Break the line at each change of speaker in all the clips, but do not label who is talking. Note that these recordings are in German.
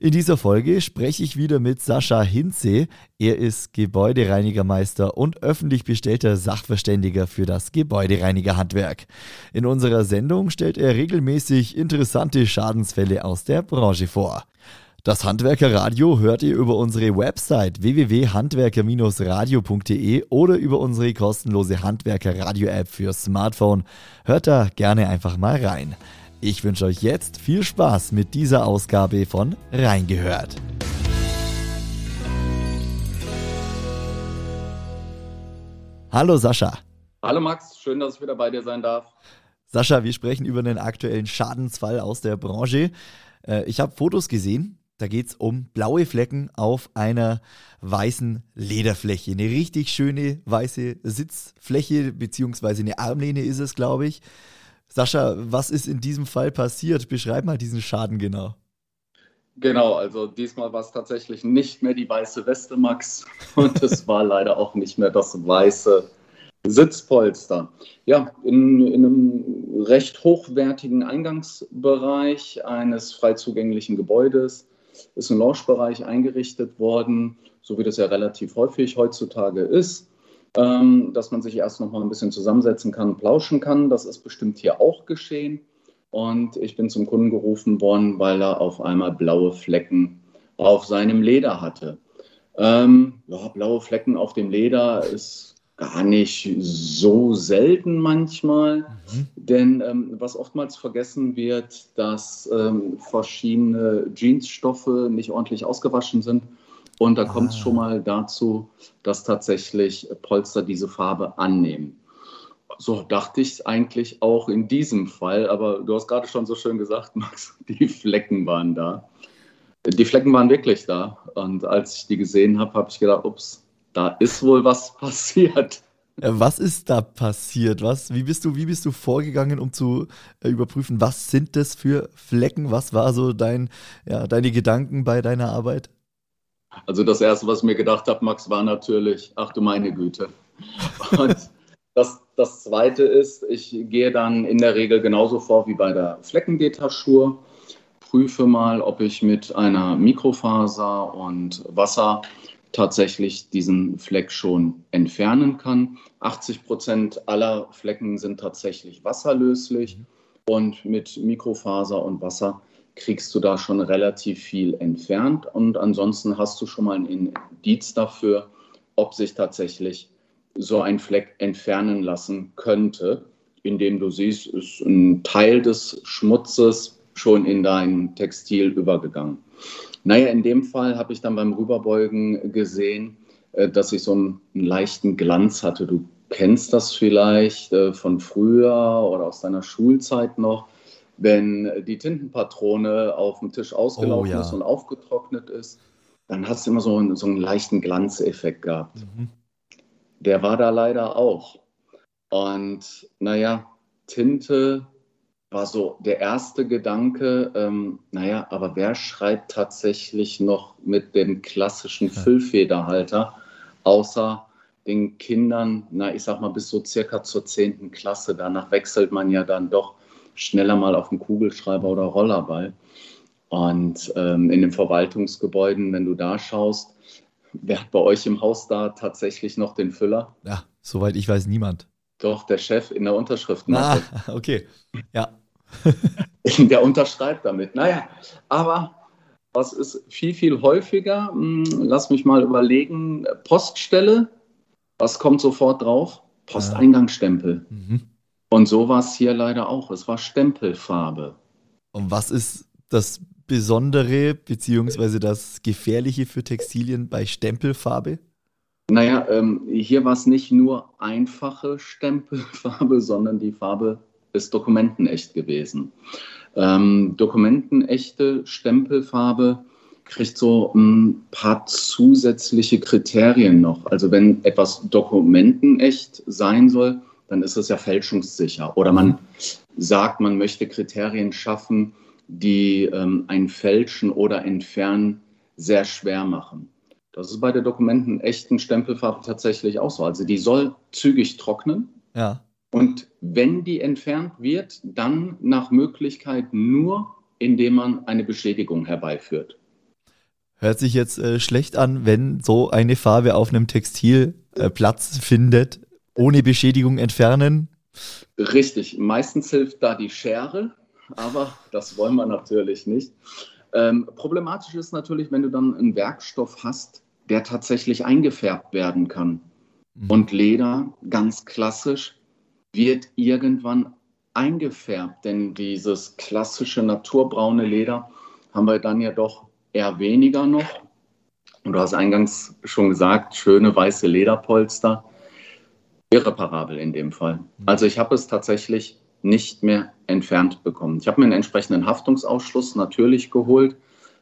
In dieser Folge spreche ich wieder mit Sascha Hinze. Er ist Gebäudereinigermeister und öffentlich bestellter Sachverständiger für das Gebäudereinigerhandwerk. In unserer Sendung stellt er regelmäßig interessante Schadensfälle aus der Branche vor. Das Handwerkerradio hört ihr über unsere Website www.handwerker-radio.de oder über unsere kostenlose Handwerkerradio-App für Smartphone. Hört da gerne einfach mal rein. Ich wünsche euch jetzt viel Spaß mit dieser Ausgabe von Reingehört. Hallo Sascha.
Hallo Max, schön, dass ich wieder bei dir sein darf.
Sascha, wir sprechen über einen aktuellen Schadensfall aus der Branche. Äh, ich habe Fotos gesehen, da geht es um blaue Flecken auf einer weißen Lederfläche. Eine richtig schöne weiße Sitzfläche, beziehungsweise eine Armlehne ist es, glaube ich. Sascha, was ist in diesem Fall passiert? Beschreib mal diesen Schaden genau.
Genau, also diesmal war es tatsächlich nicht mehr die weiße Weste, Max, und es war leider auch nicht mehr das weiße Sitzpolster. Ja, in, in einem recht hochwertigen Eingangsbereich eines frei zugänglichen Gebäudes ist ein Loungebereich eingerichtet worden, so wie das ja relativ häufig heutzutage ist ähm, dass man sich erst noch mal ein bisschen zusammensetzen kann, plauschen kann. Das ist bestimmt hier auch geschehen. Und ich bin zum Kunden gerufen worden, weil er auf einmal blaue Flecken auf seinem Leder hatte. Ähm, ja, blaue Flecken auf dem Leder ist gar nicht so selten manchmal, mhm. denn ähm, was oftmals vergessen wird, dass ähm, verschiedene Jeansstoffe nicht ordentlich ausgewaschen sind und da kommt es ah. schon mal dazu, dass tatsächlich Polster diese Farbe annehmen. So dachte ich eigentlich auch in diesem Fall, aber du hast gerade schon so schön gesagt, Max, die Flecken waren da. Die Flecken waren wirklich da. Und als ich die gesehen habe, habe ich gedacht, ups, da ist wohl was passiert.
Was ist da passiert? Was, wie, bist du, wie bist du vorgegangen, um zu äh, überprüfen, was sind das für Flecken? Was war so dein, ja, deine Gedanken bei deiner Arbeit?
Also das Erste, was ich mir gedacht habe, Max, war natürlich, ach du meine Güte. Und das, das Zweite ist, ich gehe dann in der Regel genauso vor wie bei der Fleckendetaschur, prüfe mal, ob ich mit einer Mikrofaser und Wasser tatsächlich diesen Fleck schon entfernen kann. 80 Prozent aller Flecken sind tatsächlich wasserlöslich und mit Mikrofaser und Wasser kriegst du da schon relativ viel entfernt und ansonsten hast du schon mal ein Indiz dafür, ob sich tatsächlich so ein Fleck entfernen lassen könnte, indem du siehst, ist ein Teil des Schmutzes schon in dein Textil übergegangen. Naja, in dem Fall habe ich dann beim Rüberbeugen gesehen, äh, dass ich so einen, einen leichten Glanz hatte. Du kennst das vielleicht äh, von früher oder aus deiner Schulzeit noch wenn die Tintenpatrone auf dem Tisch ausgelaufen oh, ja. ist und aufgetrocknet ist, dann hast du immer so einen, so einen leichten Glanzeffekt gehabt. Mhm. Der war da leider auch. Und naja, Tinte war so der erste Gedanke, ähm, naja, aber wer schreibt tatsächlich noch mit dem klassischen Füllfederhalter, außer den Kindern, na, ich sag mal, bis so circa zur 10. Klasse. Danach wechselt man ja dann doch schneller mal auf dem Kugelschreiber oder Rollerball. Und ähm, in den Verwaltungsgebäuden, wenn du da schaust, wer hat bei euch im Haus da tatsächlich noch den Füller?
Ja, soweit ich weiß, niemand.
Doch, der Chef in der Unterschrift.
Ah, okay. Ja.
der unterschreibt damit. Naja, aber was ist viel, viel häufiger? Hm, lass mich mal überlegen. Poststelle, was kommt sofort drauf? Posteingangsstempel. Mhm. Und so war es hier leider auch. Es war Stempelfarbe.
Und was ist das Besondere bzw. das Gefährliche für Textilien bei Stempelfarbe?
Naja, ähm, hier war es nicht nur einfache Stempelfarbe, sondern die Farbe ist dokumentenecht gewesen. Ähm, dokumentenechte Stempelfarbe kriegt so ein paar zusätzliche Kriterien noch. Also wenn etwas dokumentenecht sein soll, dann ist es ja fälschungssicher. Oder man sagt, man möchte Kriterien schaffen, die ähm, ein Fälschen oder Entfernen sehr schwer machen. Das ist bei der Dokumenten echten Stempelfarbe tatsächlich auch so. Also die soll zügig trocknen.
Ja.
Und wenn die entfernt wird, dann nach Möglichkeit nur, indem man eine Beschädigung herbeiführt.
Hört sich jetzt äh, schlecht an, wenn so eine Farbe auf einem Textil äh, Platz findet, ohne Beschädigung entfernen.
Richtig, meistens hilft da die Schere, aber das wollen wir natürlich nicht. Ähm, problematisch ist natürlich, wenn du dann einen Werkstoff hast, der tatsächlich eingefärbt werden kann. Mhm. Und Leder, ganz klassisch, wird irgendwann eingefärbt, denn dieses klassische naturbraune Leder haben wir dann ja doch eher weniger noch. Und du hast eingangs schon gesagt, schöne weiße Lederpolster, irreparabel in dem Fall. Also ich habe es tatsächlich nicht mehr entfernt bekommen. Ich habe mir einen entsprechenden Haftungsausschluss natürlich geholt,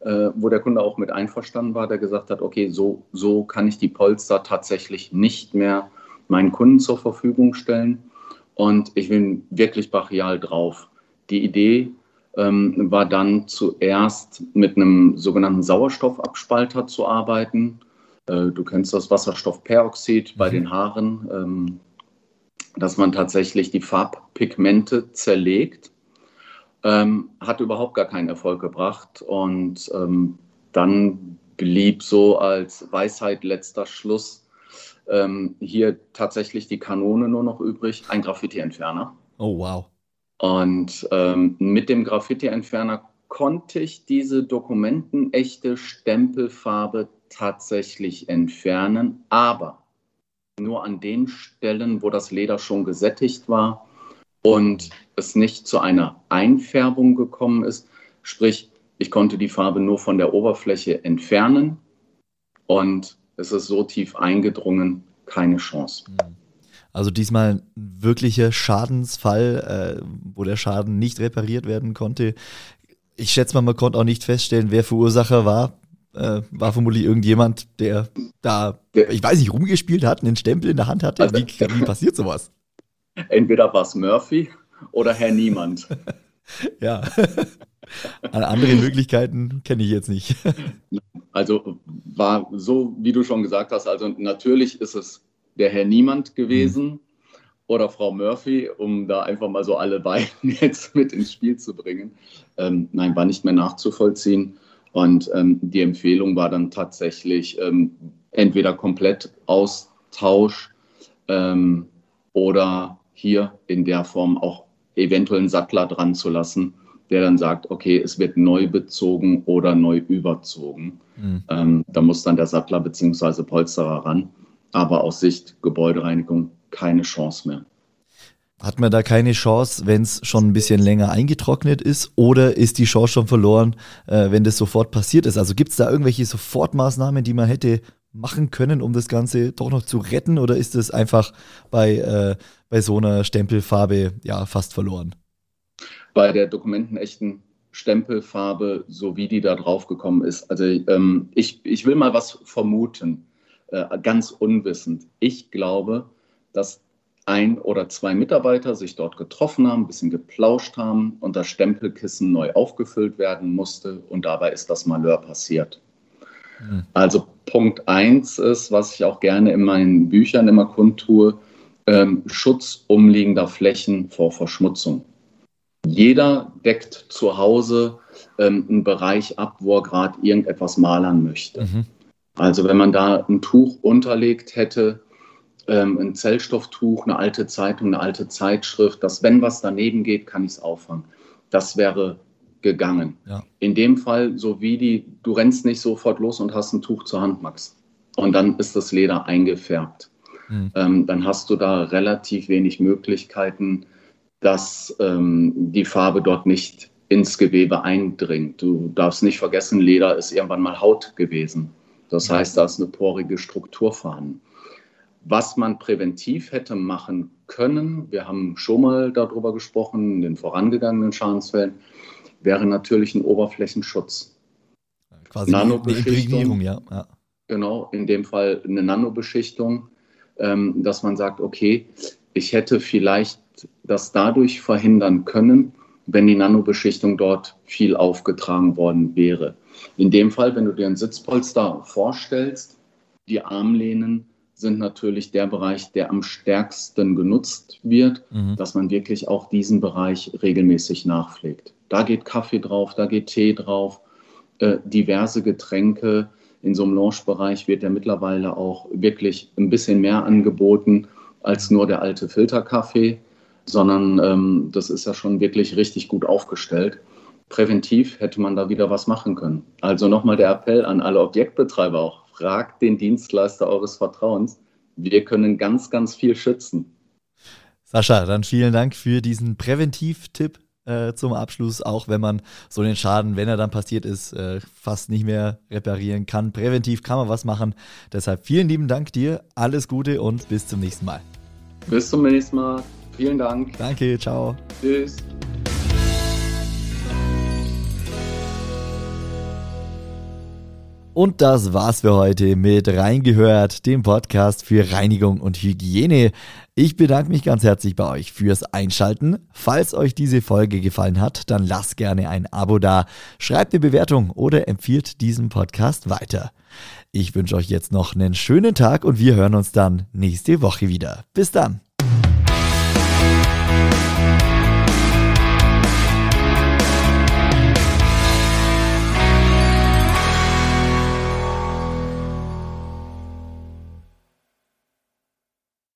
äh, wo der Kunde auch mit einverstanden war, der gesagt hat, okay, so, so kann ich die Polster tatsächlich nicht mehr meinen Kunden zur Verfügung stellen. Und ich bin wirklich brachial drauf. Die Idee ähm, war dann zuerst mit einem sogenannten Sauerstoffabspalter zu arbeiten. Äh, du kennst das Wasserstoffperoxid bei mhm. den Haaren. Ähm, dass man tatsächlich die Farbpigmente zerlegt. Ähm, hat überhaupt gar keinen Erfolg gebracht. Und ähm, dann blieb so als Weisheit letzter Schluss ähm, hier tatsächlich die Kanone nur noch übrig, ein Graffiti-Entferner.
Oh, wow.
Und ähm, mit dem Graffiti-Entferner konnte ich diese dokumentenechte Stempelfarbe tatsächlich entfernen, aber nur an den Stellen, wo das Leder schon gesättigt war und es nicht zu einer Einfärbung gekommen ist. Sprich, ich konnte die Farbe nur von der Oberfläche entfernen und es ist so tief eingedrungen, keine Chance.
Also diesmal wirklicher Schadensfall, äh, wo der Schaden nicht repariert werden konnte. Ich schätze mal, man konnte auch nicht feststellen, wer Verursacher war äh, war vermutlich irgendjemand, der da, ich weiß nicht, rumgespielt hat, einen Stempel in der Hand hatte. Wie, wie passiert sowas?
Entweder war es Murphy oder Herr Niemand.
ja. Andere Möglichkeiten kenne ich jetzt nicht.
Also war so, wie du schon gesagt hast, also natürlich ist es der Herr Niemand gewesen mhm. oder Frau Murphy, um da einfach mal so alle beiden jetzt mit ins Spiel zu bringen. Ähm, nein, war nicht mehr nachzuvollziehen. Und ähm, die Empfehlung war dann tatsächlich ähm, entweder komplett Austausch ähm, oder hier in der Form auch eventuell einen Sattler dran zu lassen, der dann sagt, okay, es wird neu bezogen oder neu überzogen. Mhm. Ähm, da muss dann der Sattler bzw. Polsterer ran. Aber aus Sicht Gebäudereinigung keine Chance mehr.
Hat man da keine Chance, wenn es schon ein bisschen länger eingetrocknet ist? Oder ist die Chance schon verloren, äh, wenn das sofort passiert ist? Also gibt es da irgendwelche Sofortmaßnahmen, die man hätte machen können, um das Ganze doch noch zu retten? Oder ist das einfach bei, äh, bei so einer Stempelfarbe ja fast verloren?
Bei der dokumentenechten Stempelfarbe, so wie die da drauf gekommen ist. Also ähm, ich, ich will mal was vermuten, äh, ganz unwissend. Ich glaube, dass ein oder zwei Mitarbeiter sich dort getroffen haben, ein bisschen geplauscht haben und das Stempelkissen neu aufgefüllt werden musste und dabei ist das Malheur passiert. Mhm. Also Punkt eins ist, was ich auch gerne in meinen Büchern immer kundtue, ähm, Schutz umliegender Flächen vor Verschmutzung. Jeder deckt zu Hause ähm, einen Bereich ab, wo er gerade irgendetwas malern möchte. Mhm. Also wenn man da ein Tuch unterlegt hätte, ähm, ein Zellstofftuch, eine alte Zeitung, eine alte Zeitschrift, dass wenn was daneben geht, kann ich es auffangen. Das wäre gegangen. Ja. In dem Fall, so wie die, du rennst nicht sofort los und hast ein Tuch zur Hand, Max. Und dann ist das Leder eingefärbt. Mhm. Ähm, dann hast du da relativ wenig Möglichkeiten, dass ähm, die Farbe dort nicht ins Gewebe eindringt. Du darfst nicht vergessen, Leder ist irgendwann mal Haut gewesen. Das heißt, da ist eine porige Struktur vorhanden. Was man präventiv hätte machen können, wir haben schon mal darüber gesprochen, in den vorangegangenen Schadensfällen, wäre natürlich ein Oberflächenschutz.
quasi
Nanobeschichtung.
Ja. ja.
Genau, in dem Fall eine Nanobeschichtung, ähm, dass man sagt, okay, ich hätte vielleicht das dadurch verhindern können, wenn die Nanobeschichtung dort viel aufgetragen worden wäre. In dem Fall, wenn du dir ein Sitzpolster vorstellst, die Armlehnen sind natürlich der Bereich, der am stärksten genutzt wird, mhm. dass man wirklich auch diesen Bereich regelmäßig nachpflegt. Da geht Kaffee drauf, da geht Tee drauf, äh, diverse Getränke. In so einem Lounge-Bereich wird ja mittlerweile auch wirklich ein bisschen mehr angeboten als nur der alte Filterkaffee, sondern ähm, das ist ja schon wirklich richtig gut aufgestellt. Präventiv hätte man da wieder was machen können. Also nochmal der Appell an alle Objektbetreiber auch fragt den Dienstleister eures Vertrauens. Wir können ganz, ganz viel schützen.
Sascha, dann vielen Dank für diesen Präventivtipp äh, zum Abschluss, auch wenn man so den Schaden, wenn er dann passiert ist, äh, fast nicht mehr reparieren kann. Präventiv kann man was machen. Deshalb vielen lieben Dank dir, alles Gute und bis zum nächsten Mal.
Bis zum nächsten Mal. Vielen Dank.
Danke, ciao.
Tschüss.
Und das war's für heute mit Reingehört, dem Podcast für Reinigung und Hygiene. Ich bedanke mich ganz herzlich bei euch fürs Einschalten. Falls euch diese Folge gefallen hat, dann lasst gerne ein Abo da, schreibt eine Bewertung oder empfiehlt diesen Podcast weiter. Ich wünsche euch jetzt noch einen schönen Tag und wir hören uns dann nächste Woche wieder. Bis dann.